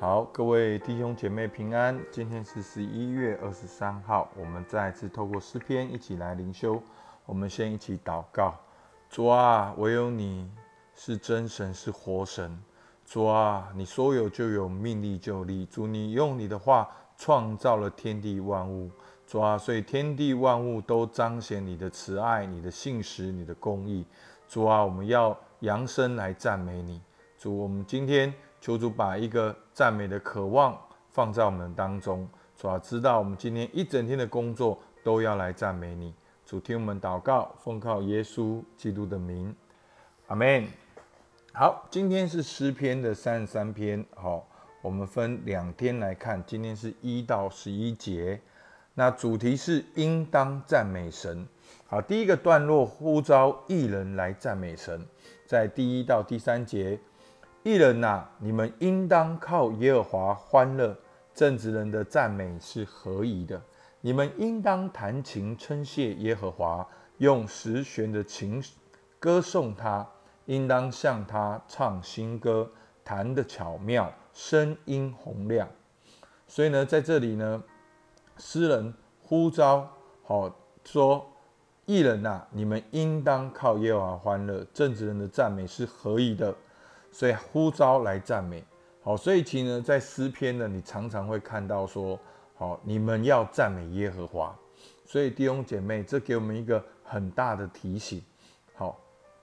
好，各位弟兄姐妹平安。今天是十一月二十三号，我们再次透过诗篇一起来灵修。我们先一起祷告：主啊，唯有你是真神，是活神。主啊，你说有就有，命立就立。主，你用你的话创造了天地万物。主啊，所以天地万物都彰显你的慈爱、你的信实、你的公义。主啊，我们要扬声来赞美你。主，我们今天。求主把一个赞美的渴望放在我们当中，主要知道我们今天一整天的工作都要来赞美你。主听我们祷告，奉靠耶稣基督的名，阿门。好，今天是诗篇的三十三篇，好，我们分两天来看，今天是一到十一节，那主题是应当赞美神。好，第一个段落呼召艺人来赞美神，在第一到第三节。艺人呐，你们应当靠耶和华欢乐。正直人的赞美是何宜的？你们应当弹琴称谢耶和华，用十弦的琴歌颂他，应当向他唱新歌，弹得巧妙，声音洪亮。所以呢，在这里呢，诗人呼召，好说，艺人呐，你们应当靠耶和华欢乐。正直人的赞美是何宜的？所以呼召来赞美，好，所以其呢，在诗篇呢，你常常会看到说，好，你们要赞美耶和华。所以弟兄姐妹，这给我们一个很大的提醒，好，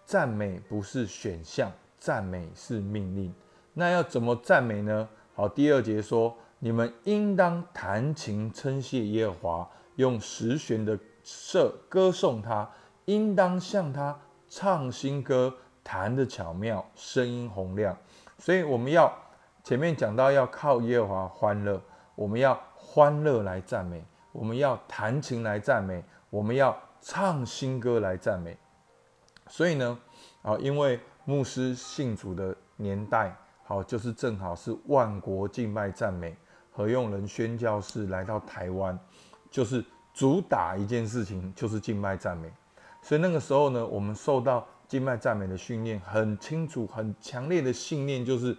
赞美不是选项，赞美是命令。那要怎么赞美呢？好，第二节说，你们应当弹琴称谢耶和华，用十弦的瑟歌颂他，应当向他唱新歌。弹的巧妙，声音洪亮，所以我们要前面讲到要靠耶和华欢乐，我们要欢乐来赞美，我们要弹琴来赞美，我们要唱新歌来赞美。所以呢，啊，因为牧师信主的年代，好，就是正好是万国敬拜赞美何用人宣教士来到台湾，就是主打一件事情，就是敬拜赞美。所以那个时候呢，我们受到敬拜赞美的训练很清楚、很强烈的信念就是，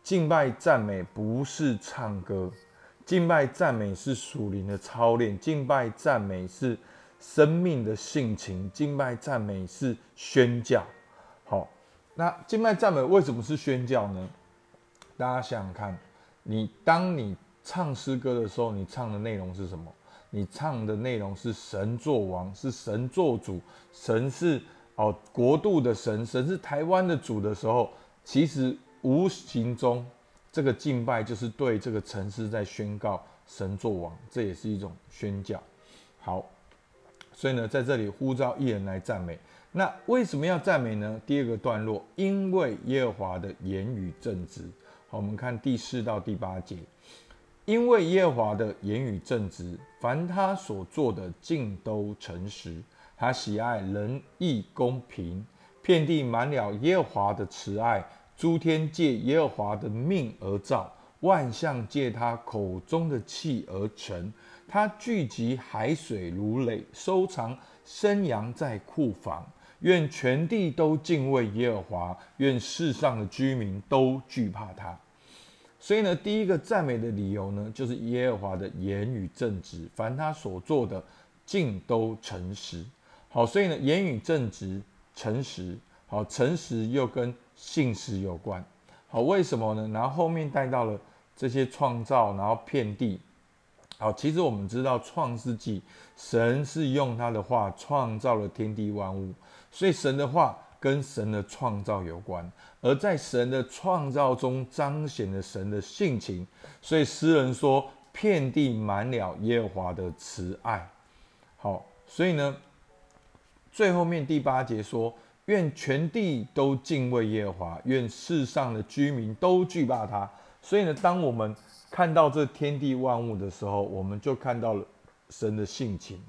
敬拜赞美不是唱歌，敬拜赞美是属灵的操练，敬拜赞美是生命的性情，敬拜赞美是宣教。好，那敬拜赞美为什么是宣教呢？大家想想看，你当你唱诗歌的时候，你唱的内容是什么？你唱的内容是神作王，是神作主，神是。哦，国度的神，神是台湾的主的时候，其实无形中这个敬拜就是对这个城市在宣告神作王，这也是一种宣教。好，所以呢，在这里呼召一人来赞美。那为什么要赞美呢？第二个段落，因为耶和华的言语正直。好，我们看第四到第八节，因为耶和华的言语正直，凡他所做的尽都诚实。他喜爱仁义公平，遍地满了耶和华的慈爱，诸天借耶和华的命而造，万象借他口中的气而成。他聚集海水如垒，收藏生羊在库房。愿全地都敬畏耶和华，愿世上的居民都惧怕他。所以呢，第一个赞美的理由呢，就是耶和华的言语正直，凡他所做的尽都诚实。好，所以呢，言语正直、诚实，好，诚实又跟信实有关。好，为什么呢？然后后面带到了这些创造，然后遍地。好，其实我们知道创世纪，神是用他的话创造了天地万物，所以神的话跟神的创造有关。而在神的创造中彰显了神的性情，所以诗人说，遍地满了耶和华的慈爱。好，所以呢。最后面第八节说：“愿全地都敬畏耶和华，愿世上的居民都惧怕他。”所以呢，当我们看到这天地万物的时候，我们就看到了神的性情，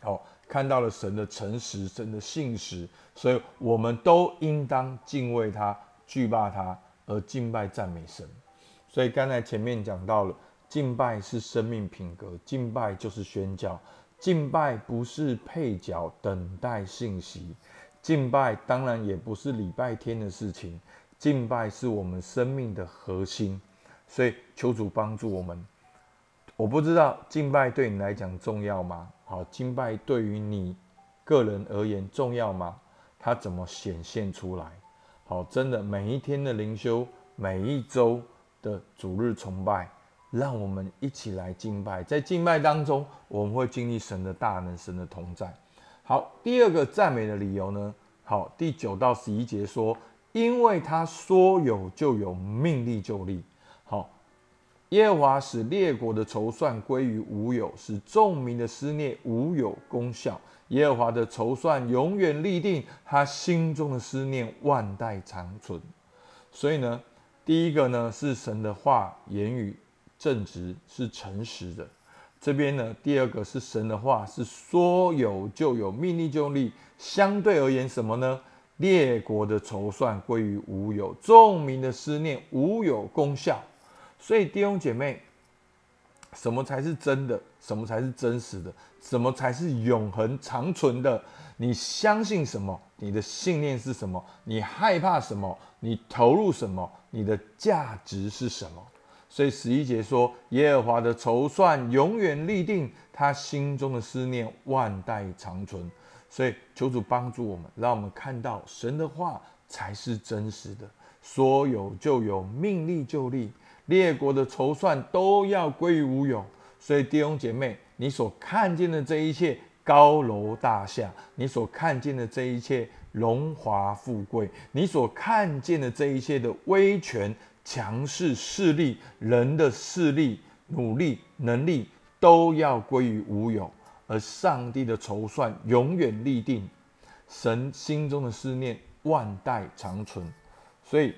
好，看到了神的诚实、神的信实，所以我们都应当敬畏他、惧怕他，而敬拜赞美神。所以刚才前面讲到了，敬拜是生命品格，敬拜就是宣教。敬拜不是配角，等待信息。敬拜当然也不是礼拜天的事情。敬拜是我们生命的核心。所以求主帮助我们。我不知道敬拜对你来讲重要吗？好，敬拜对于你个人而言重要吗？它怎么显现出来？好，真的每一天的灵修，每一周的主日崇拜，让我们一起来敬拜。在敬拜当中，我们会经历神的大能，神的同在。好，第二个赞美的理由呢？好，第九到十一节说，因为他说有就有，命立就立。好，耶和华使列国的筹算归于无有，使众民的思念无有功效。耶和华的筹算永远立定，他心中的思念万代长存。所以呢，第一个呢是神的话言语正直，是诚实的。这边呢，第二个是神的话，是说有就有，命令就立。相对而言，什么呢？列国的筹算归于无有，众民的思念无有功效。所以弟兄姐妹，什么才是真的？什么才是真实的？什么才是永恒长存的？你相信什么？你的信念是什么？你害怕什么？你投入什么？你的价值是什么？所以十一节说，耶和华的筹算永远立定，他心中的思念万代长存。所以求主帮助我们，让我们看到神的话才是真实的，说有就有，命立就立，列国的筹算都要归于无有。所以弟兄姐妹，你所看见的这一切高楼大厦，你所看见的这一切荣华富贵，你所看见的这一切的威权。强势势力、人的势力、努力、能力都要归于无有，而上帝的筹算永远立定，神心中的思念万代长存。所以，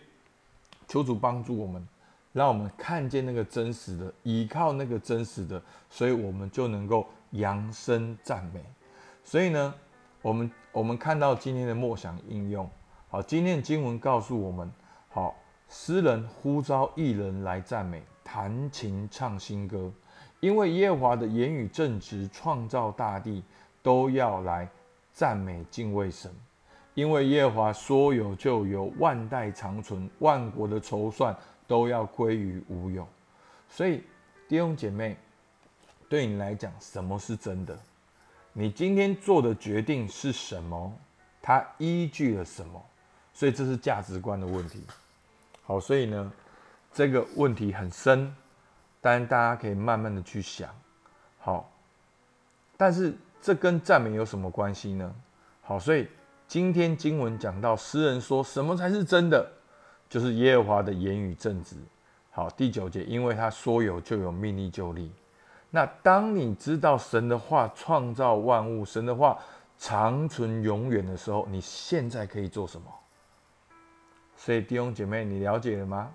求主帮助我们，让我们看见那个真实的，依靠那个真实的，所以我们就能够扬声赞美。所以呢，我们我们看到今天的默想应用，好，今天的经文告诉我们，好。诗人呼召艺人来赞美，弹琴唱新歌，因为耶华的言语正直，创造大地都要来赞美敬畏神。因为耶华说有就有，万代长存，万国的筹算都要归于无有。所以弟兄姐妹，对你来讲，什么是真的？你今天做的决定是什么？它依据了什么？所以这是价值观的问题。好，所以呢，这个问题很深，但大家可以慢慢的去想。好，但是这跟赞美有什么关系呢？好，所以今天经文讲到，诗人说什么才是真的？就是耶和华的言语正直。好，第九节，因为他说有就有，命立就立。那当你知道神的话创造万物，神的话长存永远的时候，你现在可以做什么？所以弟兄姐妹，你了解了吗？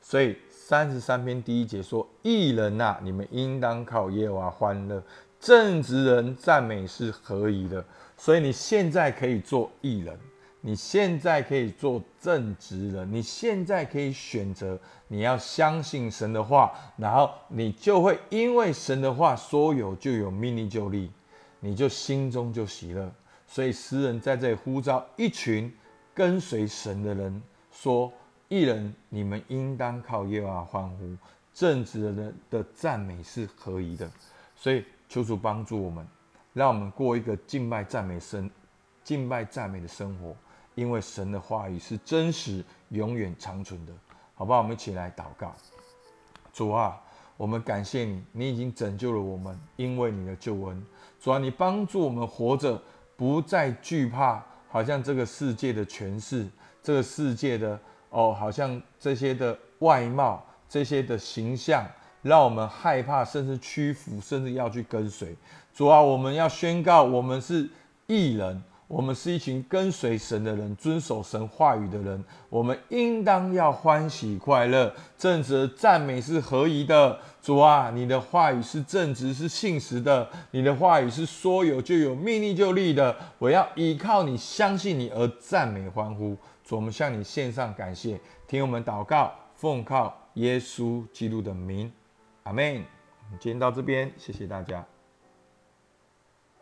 所以三十三篇第一节说：“艺人呐，你们应当靠耶和华欢乐；正直人赞美是何宜的。”所以你现在可以做艺人，你现在可以做正直人，你现在可以选择你要相信神的话，然后你就会因为神的话说有就有，命令就立，你就心中就喜乐。所以诗人在这里呼召一群。跟随神的人说：“艺人，你们应当靠耶和华欢呼，正直的人的赞美是合宜的。”所以求主帮助我们，让我们过一个敬拜赞美神、敬拜赞美的生活。因为神的话语是真实、永远长存的，好不好？我们一起来祷告。主啊，我们感谢你，你已经拯救了我们，因为你的救恩。主啊，你帮助我们活着，不再惧怕。好像这个世界的诠释，这个世界的哦，好像这些的外貌，这些的形象，让我们害怕，甚至屈服，甚至要去跟随。主啊，我们要宣告，我们是艺人。我们是一群跟随神的人，遵守神话语的人。我们应当要欢喜快乐，正直赞美是合宜的。主啊，你的话语是正直，是信实的。你的话语是说有就有，命立就立的。我要依靠你，相信你而赞美欢呼。主，我们向你献上感谢，听我们祷告，奉靠耶稣基督的名，阿门。今天到这边，谢谢大家。